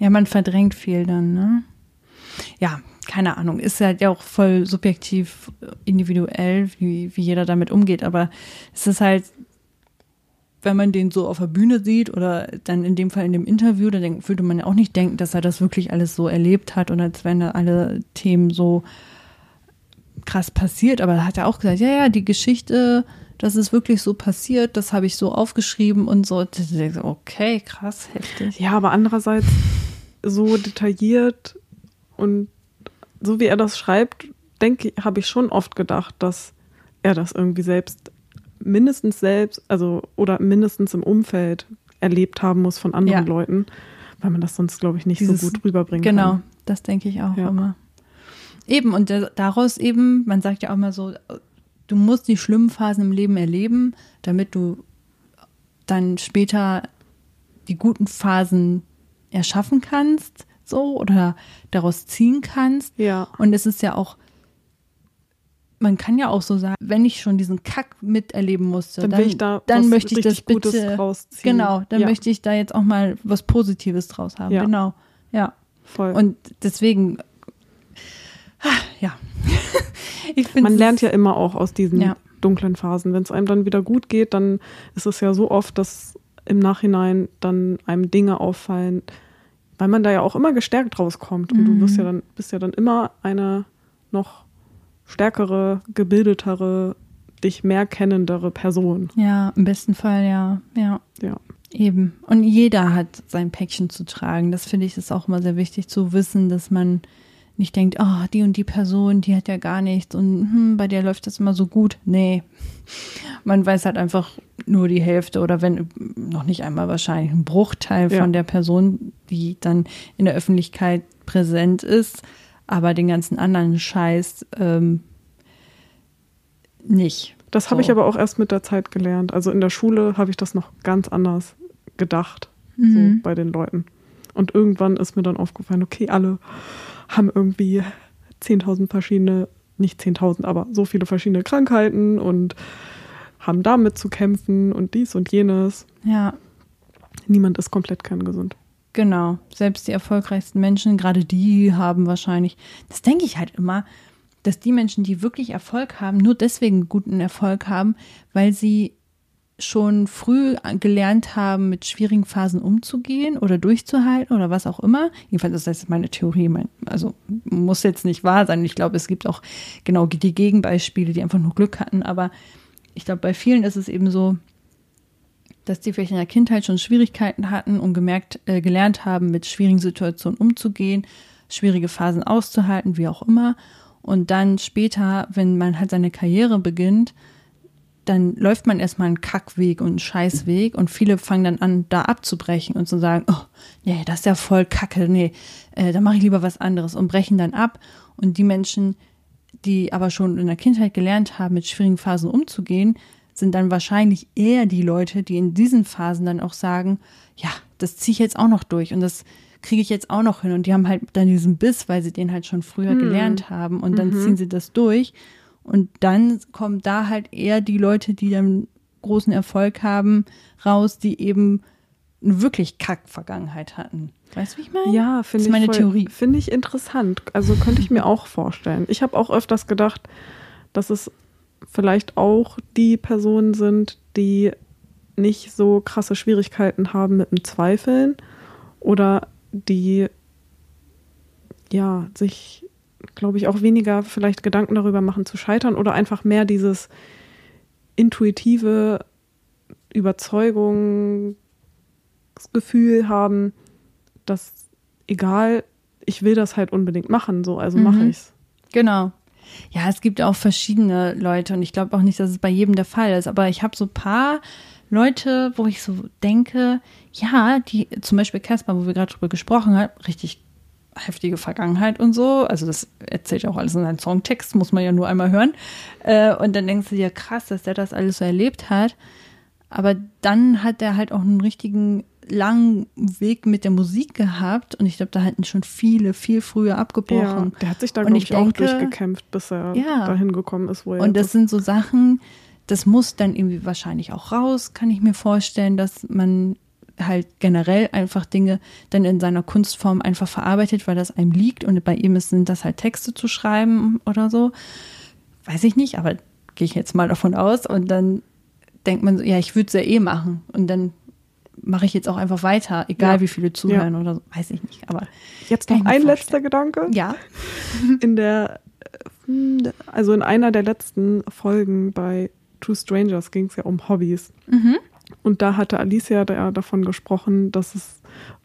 Ja, man verdrängt viel dann, ne? Ja, keine Ahnung, ist halt ja auch voll subjektiv, individuell, wie, wie jeder damit umgeht, aber es ist halt, wenn man den so auf der Bühne sieht oder dann in dem Fall in dem Interview, dann würde man ja auch nicht denken, dass er das wirklich alles so erlebt hat und als wenn da alle Themen so krass passiert, aber da hat er auch gesagt, ja, ja, die Geschichte, das ist wirklich so passiert, das habe ich so aufgeschrieben und so. Okay, krass, heftig. Ja, aber andererseits so detailliert und so wie er das schreibt, denke habe ich schon oft gedacht, dass er das irgendwie selbst, mindestens selbst, also oder mindestens im Umfeld erlebt haben muss von anderen ja. Leuten, weil man das sonst, glaube ich, nicht Dieses, so gut rüberbringen genau, kann. Genau, das denke ich auch ja. immer. Eben, und daraus eben, man sagt ja auch mal so, du musst die schlimmen Phasen im Leben erleben, damit du dann später die guten Phasen erschaffen kannst so oder daraus ziehen kannst. Ja. Und es ist ja auch, man kann ja auch so sagen, wenn ich schon diesen Kack miterleben musste, dann, dann, da dann möchte ich das bitte rausziehen. Genau, dann ja. möchte ich da jetzt auch mal was Positives draus haben. Ja. Genau. Ja. Voll. Und deswegen ja. <laughs> Man lernt ja immer auch aus diesen ja. dunklen Phasen. Wenn es einem dann wieder gut geht, dann ist es ja so oft, dass im Nachhinein dann einem Dinge auffallen, weil man da ja auch immer gestärkt rauskommt. Und mhm. du wirst ja dann, bist ja dann immer eine noch stärkere, gebildetere, dich mehr kennendere Person. Ja, im besten Fall, ja. Ja. Ja. Eben. Und jeder hat sein Päckchen zu tragen. Das finde ich ist auch immer sehr wichtig zu wissen, dass man nicht denkt, oh, die und die Person, die hat ja gar nichts und hm, bei der läuft das immer so gut. Nee, man weiß halt einfach nur die Hälfte oder wenn noch nicht einmal wahrscheinlich ein Bruchteil ja. von der Person, die dann in der Öffentlichkeit präsent ist, aber den ganzen anderen Scheiß ähm, nicht. Das habe so. ich aber auch erst mit der Zeit gelernt. Also in der Schule habe ich das noch ganz anders gedacht, mhm. so bei den Leuten. Und irgendwann ist mir dann aufgefallen, okay, alle haben irgendwie 10.000 verschiedene, nicht 10.000, aber so viele verschiedene Krankheiten und haben damit zu kämpfen und dies und jenes. Ja. Niemand ist komplett kerngesund. Genau. Selbst die erfolgreichsten Menschen, gerade die haben wahrscheinlich, das denke ich halt immer, dass die Menschen, die wirklich Erfolg haben, nur deswegen guten Erfolg haben, weil sie schon früh gelernt haben, mit schwierigen Phasen umzugehen oder durchzuhalten oder was auch immer. Jedenfalls ist das meine Theorie. Mein, also muss jetzt nicht wahr sein. Ich glaube, es gibt auch genau die Gegenbeispiele, die einfach nur Glück hatten. Aber ich glaube, bei vielen ist es eben so, dass die vielleicht in der Kindheit schon Schwierigkeiten hatten und gemerkt, äh, gelernt haben, mit schwierigen Situationen umzugehen, schwierige Phasen auszuhalten, wie auch immer. Und dann später, wenn man halt seine Karriere beginnt, dann läuft man erstmal einen Kackweg und einen Scheißweg und viele fangen dann an, da abzubrechen und zu sagen, oh, nee, das ist ja voll Kacke, nee, äh, da mache ich lieber was anderes und brechen dann ab. Und die Menschen, die aber schon in der Kindheit gelernt haben, mit schwierigen Phasen umzugehen, sind dann wahrscheinlich eher die Leute, die in diesen Phasen dann auch sagen, ja, das ziehe ich jetzt auch noch durch und das kriege ich jetzt auch noch hin. Und die haben halt dann diesen Biss, weil sie den halt schon früher hm. gelernt haben und dann mhm. ziehen sie das durch. Und dann kommen da halt eher die Leute, die dann großen Erfolg haben, raus, die eben eine wirklich Kack-Vergangenheit hatten. Weißt du, wie ich meine? Ja, finde ich. meine voll, Theorie. Finde ich interessant. Also könnte ich mir auch vorstellen. Ich habe auch öfters gedacht, dass es vielleicht auch die Personen sind, die nicht so krasse Schwierigkeiten haben mit dem Zweifeln oder die ja sich glaube ich, auch weniger vielleicht Gedanken darüber machen zu scheitern oder einfach mehr dieses intuitive Überzeugungsgefühl haben, dass egal, ich will das halt unbedingt machen, so, also mhm. mache ich's. Genau. Ja, es gibt auch verschiedene Leute und ich glaube auch nicht, dass es bei jedem der Fall ist, aber ich habe so ein paar Leute, wo ich so denke, ja, die, zum Beispiel Casper, wo wir gerade drüber gesprochen haben, richtig heftige Vergangenheit und so. Also das erzählt auch alles in seinem Songtext, muss man ja nur einmal hören. Äh, und dann denkst du dir, krass, dass der das alles so erlebt hat. Aber dann hat er halt auch einen richtigen langen Weg mit der Musik gehabt und ich glaube, da hatten schon viele, viel früher abgebrochen. Ja, der hat sich da, glaube ich ich, auch denke- durchgekämpft, bis er Ja. dahin gekommen ist, wo er Und das jetzt sind so Sachen, das muss dann irgendwie wahrscheinlich auch raus, kann ich mir vorstellen, dass man halt generell einfach Dinge dann in seiner Kunstform einfach verarbeitet, weil das einem liegt und bei ihm ist, sind das halt Texte zu schreiben oder so. Weiß ich nicht, aber gehe ich jetzt mal davon aus und dann denkt man so, ja, ich würde es ja eh machen und dann mache ich jetzt auch einfach weiter, egal Ja. wie viele zuhören oder so, weiß ich nicht, aber Jetzt noch ein vorstellen. letzter Gedanke. ja. In der, äh, also in einer der letzten Folgen bei Two Strangers ging es ja um Hobbys. Mhm. Und da hatte Alicia da davon gesprochen, dass es,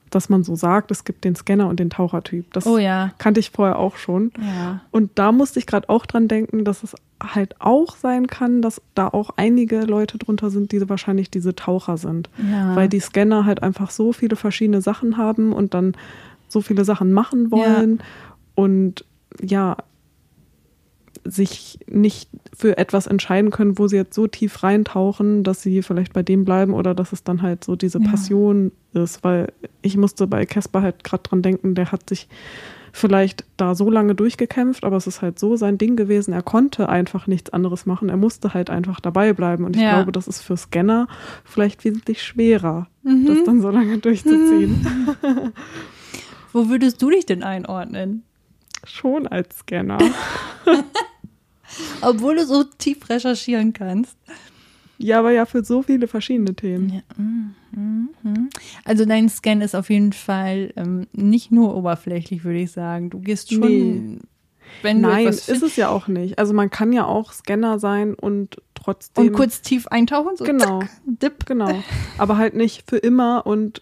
dass man so sagt, es gibt den Scanner und den Tauchertyp. Das Oh ja, kannte ich vorher auch schon. ja. Und da musste ich gerade auch dran denken, dass es halt auch sein kann, dass da auch einige Leute drunter sind, die wahrscheinlich diese Taucher sind. Ja. Weil die Scanner halt einfach so viele verschiedene Sachen haben und dann so viele Sachen machen wollen und ja, sich nicht für etwas entscheiden können, wo sie jetzt so tief reintauchen, dass sie vielleicht bei dem bleiben oder dass es dann halt so diese Ja. Passion ist, weil ich musste bei Casper halt gerade dran denken, der hat sich vielleicht da so lange durchgekämpft, aber es ist halt so sein Ding gewesen, er konnte einfach nichts anderes machen, er musste halt einfach dabei bleiben und ich Ja. glaube, das ist für Scanner vielleicht wesentlich schwerer, Mhm. das dann so lange durchzuziehen. <laughs> Wo würdest du dich denn einordnen? Schon als Scanner. <laughs> <laughs> Obwohl du so tief recherchieren kannst. Ja, aber ja für so viele verschiedene Themen. Ja. mm. Also dein Scan ist auf jeden Fall ähm, nicht nur oberflächlich, würde ich sagen. Du gehst schon, Nee. wenn Nein, ist es ja auch nicht. Also man kann ja auch Scanner sein und trotzdem. und kurz tief eintauchen, so Genau. zack, dip. Genau. Aber halt nicht für immer und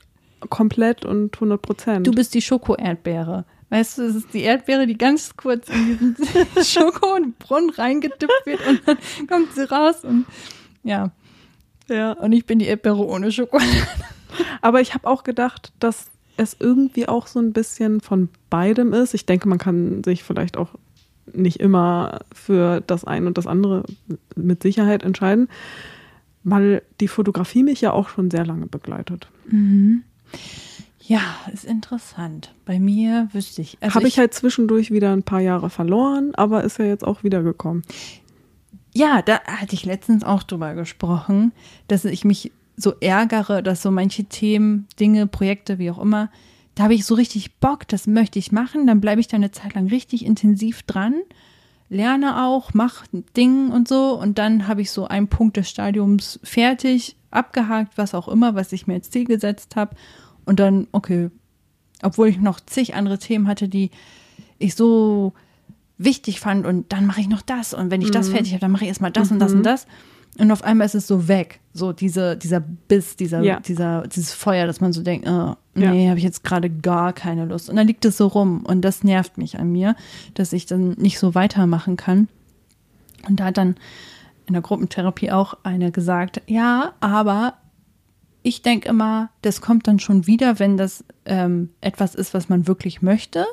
komplett und 100 Prozent. Du bist die Schoko-Erdbeere. Weißt du, es ist die Erdbeere, die ganz kurz in diesen <laughs> Schoko und Brunnen reingedippt wird und dann kommt sie raus und ja. ja. Und ich bin die Erdbeere ohne Schokolade. Aber ich habe auch gedacht, dass es irgendwie auch so ein bisschen von beidem ist. Ich denke, man kann sich vielleicht auch nicht immer für das eine und das andere mit Sicherheit entscheiden, weil die Fotografie mich ja auch schon sehr lange begleitet. Ja, ist interessant. Bei mir wüsste ich. Also Habe ich halt zwischendurch wieder ein paar Jahre verloren, aber ist ja jetzt auch wiedergekommen. Ja, da hatte ich letztens auch drüber gesprochen, dass ich mich so ärgere, dass so manche Themen, Dinge, Projekte, wie auch immer, da habe ich so richtig Bock, das möchte ich machen, dann bleibe ich da eine Zeit lang richtig intensiv dran, lerne auch, mache Dinge und so und dann habe ich so einen Punkt des Stadiums fertig, abgehakt, was auch immer, was ich mir als Ziel gesetzt habe und dann, okay, obwohl ich noch zig andere Themen hatte, die ich so wichtig fand und dann mache ich noch das und wenn ich das fertig habe, dann mache ich erstmal das und das und das. Und auf einmal ist es so weg, so diese dieser Biss, dieser Ja. dieser dieses Feuer, dass man so denkt, oh, nee, habe ich jetzt gerade gar keine Lust. Und dann liegt es so rum und das nervt mich an mir, dass ich dann nicht so weitermachen kann. Und da hat dann in der Gruppentherapie auch eine gesagt, ja, aber ich denke immer, das kommt dann schon wieder, wenn das ähm, etwas ist, was man wirklich möchte.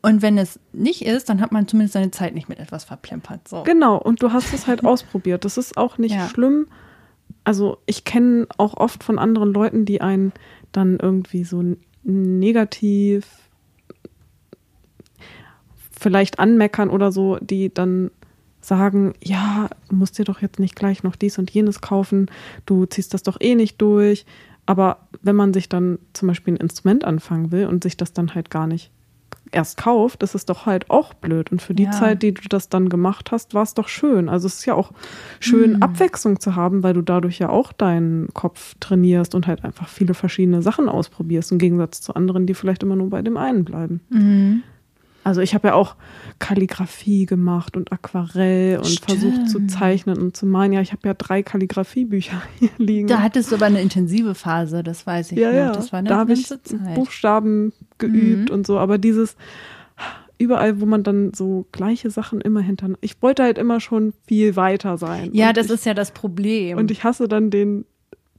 Und wenn es nicht ist, dann hat man zumindest seine Zeit nicht mit etwas verplempert. So. Genau, und du hast es halt <laughs> ausprobiert. Das ist auch nicht Ja. schlimm. Also ich kenne auch oft von anderen Leuten, die einen dann irgendwie so negativ vielleicht anmeckern oder so, die dann sagen, ja, musst dir doch jetzt nicht gleich noch dies und jenes kaufen, du ziehst das doch eh nicht durch. Aber wenn man sich dann zum Beispiel ein Instrument anfangen will und sich das dann halt gar nicht erst kauft, ist es doch halt auch blöd. Und für die Ja. Zeit, die du das dann gemacht hast, war es doch schön. Also es ist ja auch schön, Hm. Abwechslung zu haben, weil du dadurch ja auch deinen Kopf trainierst und halt einfach viele verschiedene Sachen ausprobierst, im Gegensatz zu anderen, die vielleicht immer nur bei dem einen bleiben. Mhm. Also ich habe ja auch Kalligrafie gemacht und Aquarell und versucht zu Stimmt. zeichnen und zu malen. Ja, ich habe ja drei Kalligrafiebücher <laughs> hier liegen. Da hattest du aber eine intensive Phase, das weiß ich ja, noch. ja, Das war eine da habe ich Zeit. Buchstaben geübt Mhm. und so, aber dieses überall, wo man dann so gleiche Sachen immer hinter. Ich wollte halt immer schon viel weiter sein. Ja, das ich, ist ja das Problem. Und ich hasse dann den,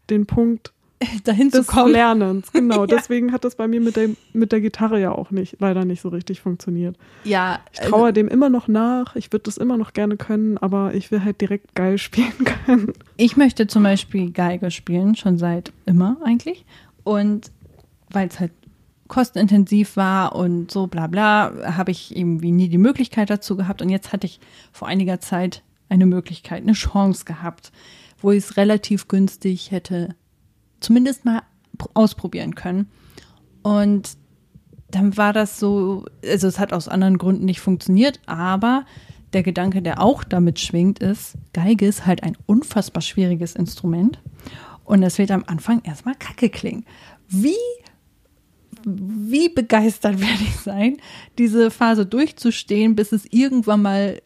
den Punkt, <laughs> dahin zu des kommen. Lernens. Genau, <laughs> Ja. deswegen hat das bei mir mit der, mit der Gitarre ja auch nicht, leider nicht so richtig funktioniert. Ja, Ich traue also, dem immer noch nach, ich würde das immer noch gerne können, aber ich will halt direkt geil <laughs> spielen können. ich möchte zum Beispiel Geige spielen, schon seit immer eigentlich. Und weil es halt kostenintensiv war und so bla bla, habe ich irgendwie nie die Möglichkeit dazu gehabt. Und jetzt hatte ich vor einiger Zeit eine Möglichkeit, eine Chance gehabt, wo ich es relativ günstig hätte zumindest mal pr- ausprobieren können. Und dann war das so, also es hat aus anderen Gründen nicht funktioniert, aber der Gedanke, der auch damit schwingt, ist, Geige ist halt ein unfassbar schwieriges Instrument und es wird am Anfang erstmal kacke klingen. Wie, wie begeistert werde ich sein, diese Phase durchzustehen, bis es irgendwann mal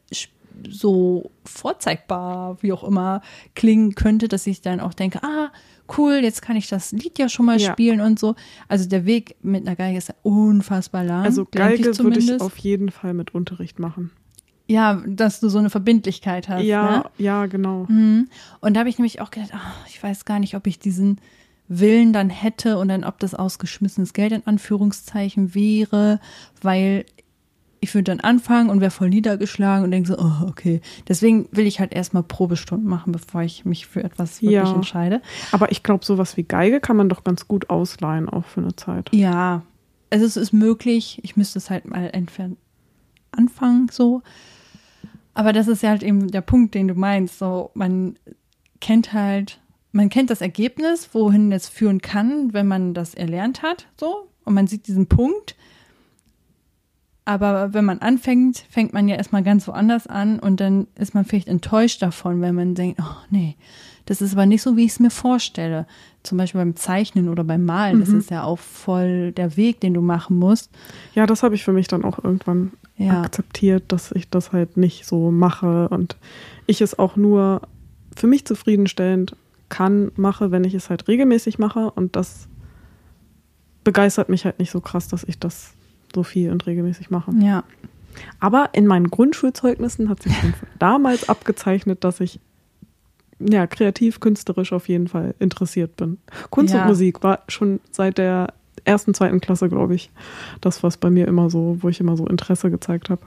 so vorzeigbar, wie auch immer, klingen könnte, dass ich dann auch denke, ah, cool, jetzt kann ich das Lied ja schon mal Ja. spielen und so. Also der Weg mit einer Geige ist ja unfassbar lang. Also Geige würde ich auf jeden Fall mit Unterricht machen. Ja, dass du so eine Verbindlichkeit hast. ja, Ne? ja, genau. Mhm. Und da habe ich nämlich auch gedacht, ach, ich weiß gar nicht, ob ich diesen Willen dann hätte und dann ob das ausgeschmissenes Geld in Anführungszeichen wäre, weil ich würde dann anfangen und wäre voll niedergeschlagen und denke so, oh, okay. Deswegen will ich halt erstmal Probestunden machen, bevor ich mich für etwas wirklich Ja. entscheide. Aber ich glaube, sowas wie Geige kann man doch ganz gut ausleihen, auch für eine Zeit. Ja, also es ist möglich. Ich müsste es halt mal entfernen anfangen, so. Aber das ist ja halt eben der Punkt, den du meinst. So, man kennt halt, man kennt das Ergebnis, wohin es führen kann, wenn man das erlernt hat, so. Und man sieht diesen Punkt. Aber wenn man anfängt, fängt man ja erstmal ganz woanders an und dann ist man vielleicht enttäuscht davon, wenn man denkt, oh nee, das ist aber nicht so, wie ich es mir vorstelle. Zum Beispiel beim Zeichnen oder beim Malen, das ist ja auch voll der Weg, den du machen musst. Ja, das habe ich für mich dann auch irgendwann Ja. akzeptiert, dass ich das halt nicht so mache und ich es auch nur für mich zufriedenstellend kann, mache, wenn ich es halt regelmäßig mache und das begeistert mich halt nicht so krass, dass ich das so viel und regelmäßig mache. Ja. Aber in meinen Grundschulzeugnissen hat sich <laughs> damals abgezeichnet, dass ich ja kreativ, künstlerisch auf jeden Fall interessiert bin. Kunst Ja. und Musik war schon seit der ersten, zweiten Klasse, glaube ich, das, was bei mir immer so, wo ich immer so Interesse gezeigt habe.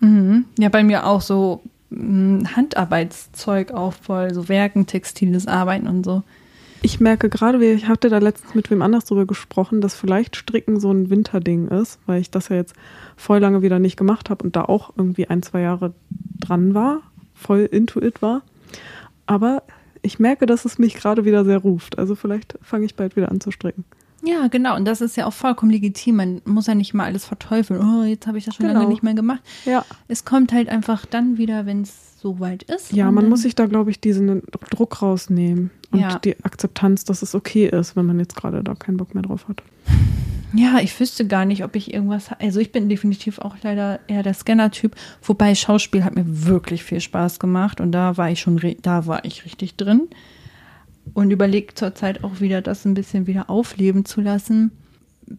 Mhm. Ja, bei mir auch so mh, Handarbeitszeug auch voll, so Werken, textiles Arbeiten und so. Ich merke gerade, wie- ich hatte da letztens mit wem anders drüber gesprochen, dass vielleicht Stricken so ein Winterding ist, weil ich das ja jetzt voll lange wieder nicht gemacht habe und da auch irgendwie ein, zwei Jahre dran war, voll into it war. Aber ich merke, dass es mich gerade wieder sehr ruft. Also vielleicht fange ich bald wieder an zu stricken. Ja, genau. Und das ist ja auch vollkommen legitim. Man muss ja nicht mal alles verteufeln. Oh, jetzt habe ich das schon lange Genau. nicht mehr gemacht. Ja. Es kommt halt einfach dann wieder, wenn es soweit ist. Ja, man muss sich da, glaube ich, diesen Druck rausnehmen und Ja. die Akzeptanz, dass es okay ist, wenn man jetzt gerade da keinen Bock mehr drauf hat. Ja, ich wüsste gar nicht, ob ich irgendwas. Also ich bin definitiv auch leider eher der Scanner-Typ. Wobei Schauspiel hat mir wirklich viel Spaß gemacht und da war ich schon, da war ich richtig drin. Und überlege zurzeit auch wieder, das ein bisschen wieder aufleben zu lassen.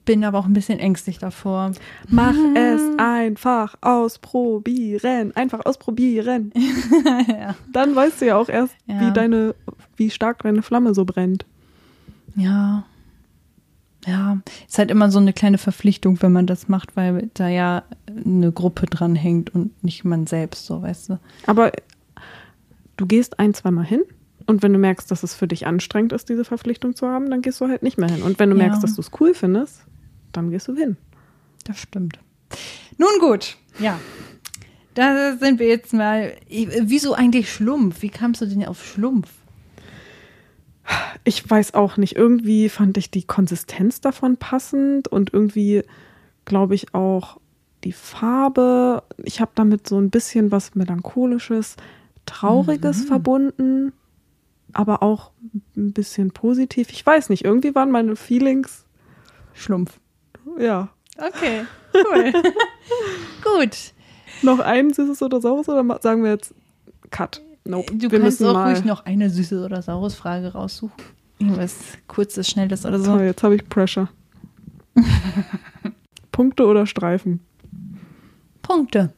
Bin aber auch ein bisschen ängstlich davor. Mach es einfach ausprobieren. Einfach ausprobieren. <laughs> ja. Dann weißt du ja auch erst, Ja. wie deine, wie stark deine Flamme so brennt. Ja. Ja, ist halt immer so eine kleine Verpflichtung, wenn man das macht, weil da ja eine Gruppe dran hängt und nicht man selbst, so weißt du. Aber du gehst ein, zweimal hin und wenn du merkst, dass es für dich anstrengend ist, diese Verpflichtung zu haben, dann gehst du halt nicht mehr hin. Und wenn du Ja. merkst, dass du es cool findest, dann gehst du hin. Das stimmt. Nun gut, ja. Da sind wir jetzt mal. Wieso eigentlich Schlumpf? Wie kamst du denn auf Schlumpf? Ich weiß auch nicht. Irgendwie fand ich die Konsistenz davon passend und irgendwie glaube ich auch die Farbe. Ich habe damit so ein bisschen was Melancholisches, Trauriges verbunden, aber auch ein bisschen positiv. Ich weiß nicht. Irgendwie waren meine Feelings, Schlumpf. ja. Okay, cool. <laughs> Gut. Noch ein süßes oder saures oder sagen wir jetzt Cut? Nope. Du wir kannst auch mal. ruhig noch eine süße oder saures Frage raussuchen. Irgendwas kurzes, schnelles oder so. Toll, jetzt habe ich Pressure. <laughs> Punkte oder Streifen? Punkte.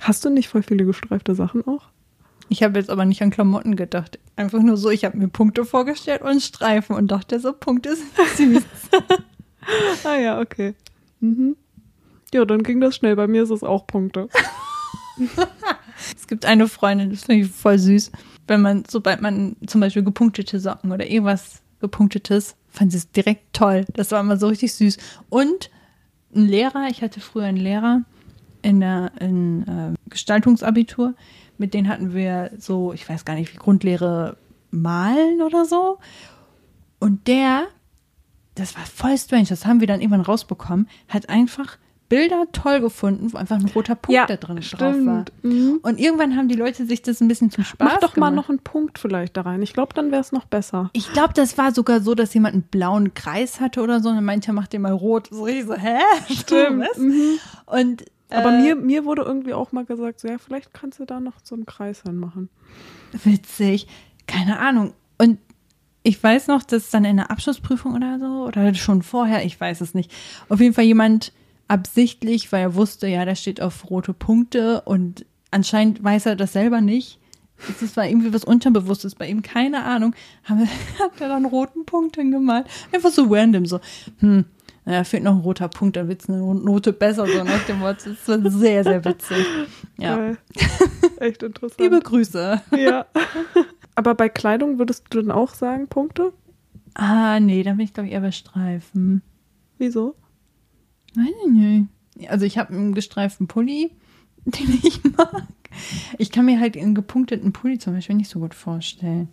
Hast du nicht voll viele gestreifte Sachen auch? Ich habe jetzt aber nicht an Klamotten gedacht. einfach nur so, ich habe mir Punkte vorgestellt und Streifen und dachte so, Punkte sind <laughs> süß. <laughs> ah ja, okay. Mhm. Ja, dann ging das schnell. Bei mir ist es auch Punkte. <laughs> es gibt eine Freundin, das finde ich voll süß. Wenn man, sobald man zum Beispiel gepunktete Socken oder irgendwas gepunktetes, fand sie es direkt toll. Das war immer so richtig süß. Und ein Lehrer, ich hatte früher einen Lehrer in der in, äh, Gestaltungsabitur, mit denen hatten wir so, ich weiß gar nicht, wie Grundlehre malen oder so. Und der, das war voll strange, das haben wir dann irgendwann rausbekommen, hat einfach Bilder toll gefunden, wo einfach ein roter Punkt Ja, da drin stimmt. drauf war. Mhm. Und irgendwann haben die Leute sich das ein bisschen zum Spaß Mach doch mal gemacht. noch einen Punkt vielleicht da rein. Ich glaube, dann wäre es noch besser. Ich glaube, das war sogar so, dass jemand einen blauen Kreis hatte oder so und dann meinte er, mach den mal rot. So ich so, hä? <laughs> Was? Mhm. Und Aber äh, mir, mir wurde irgendwie auch mal gesagt, so, ja, vielleicht kannst du da noch so einen Kreis hinmachen. witzig, keine Ahnung. Und ich weiß noch, dass dann in der Abschlussprüfung oder so oder schon vorher, ich weiß es nicht, auf jeden Fall jemand absichtlich, weil er wusste, ja, da steht auf rote Punkte und anscheinend weiß er das selber nicht. Das war irgendwie was Unterbewusstes bei ihm, keine Ahnung. Haben <laughs> hat er dann roten Punkt hingemalt. Einfach so random, so, hm, naja, fehlt noch ein roter Punkt, dann wird's eine Note besser, so nach dem Wort. Das war sehr, sehr witzig. Ja. Geil. Echt interessant. Liebe Grüße. ja. Aber bei Kleidung würdest du dann auch sagen, Punkte? Ah, nee, da bin ich, glaube ich, eher bei Streifen. Wieso? Weiß ich nicht. Also ich habe einen gestreiften Pulli, <laughs> den ich mag. Ich kann mir halt einen gepunkteten Pulli zum Beispiel nicht so gut vorstellen.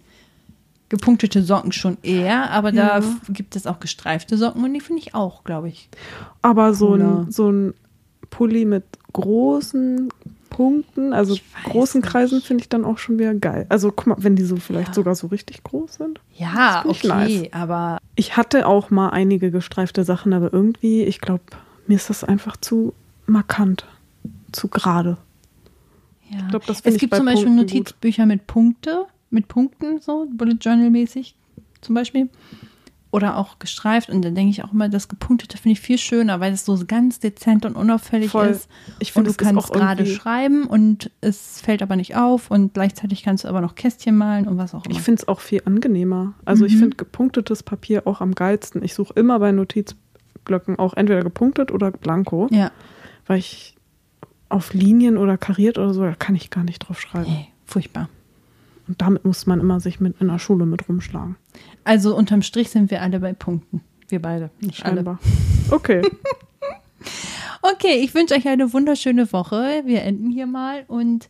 Gepunktete Socken schon eher, aber da Ja. f- gibt es auch gestreifte Socken und die finde ich auch, glaube ich. Aber so Cooler. ein, so ein Pulli mit großen Punkten, also Ich großen nicht. Kreisen, finde ich dann auch schon wieder geil. Also guck mal, wenn die so vielleicht Ja. sogar so richtig groß sind. Ja, Das okay, ich aber Ich hatte auch mal einige gestreifte Sachen, aber irgendwie, ich glaube, mir ist das einfach zu markant, zu gerade. ja. glaub, das find es ich gibt zum Beispiel Punkten gut. Notizbücher mit Punkte, mit Punkten, so Bullet Journal mäßig zum Beispiel. Oder auch gestreift. Und dann denke ich auch immer, das Gepunktete finde ich viel schöner, weil es so ganz dezent und unauffällig Voll. ist. Ich Und finde, du kannst auch gerade schreiben und es fällt aber nicht auf und gleichzeitig kannst du aber noch Kästchen malen und was auch immer. Ich finde es auch viel angenehmer. Also ich Mhm. finde gepunktetes Papier auch am geilsten. Ich suche immer bei Notizblöcken auch entweder gepunktet oder blanko, ja, weil ich auf Linien oder kariert oder so, da kann ich gar nicht drauf schreiben. nee, furchtbar. Und damit muss man immer sich mit in der Schule mit rumschlagen. Also unterm Strich sind wir alle bei Punkten. Wir beide, nicht alle. Scheinbar. Okay. <laughs> Okay, ich wünsche euch eine wunderschöne Woche. Wir enden hier mal und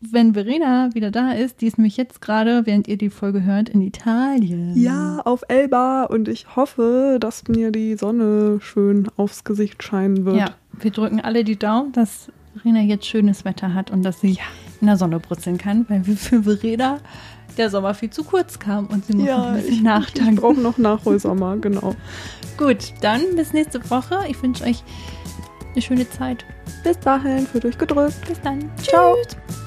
wenn Verena wieder da ist, die ist nämlich jetzt gerade, während ihr die Folge hört, in Italien. Ja, auf Elba und ich hoffe, dass mir die Sonne schön aufs Gesicht scheinen wird. Ja, wir drücken alle die Daumen, dass Verena jetzt schönes Wetter hat und dass sie in der Sonne brutzeln kann, weil für Verena der Sommer viel zu kurz kam und sie muss noch ein bisschen ich, ich nachtanken. brauche noch Nachholsommer, genau. Gut, dann bis nächste Woche. Ich wünsche euch eine schöne Zeit. Bis dahin, fühlt euch gedrückt. Bis dann. Ciao. Tschüss.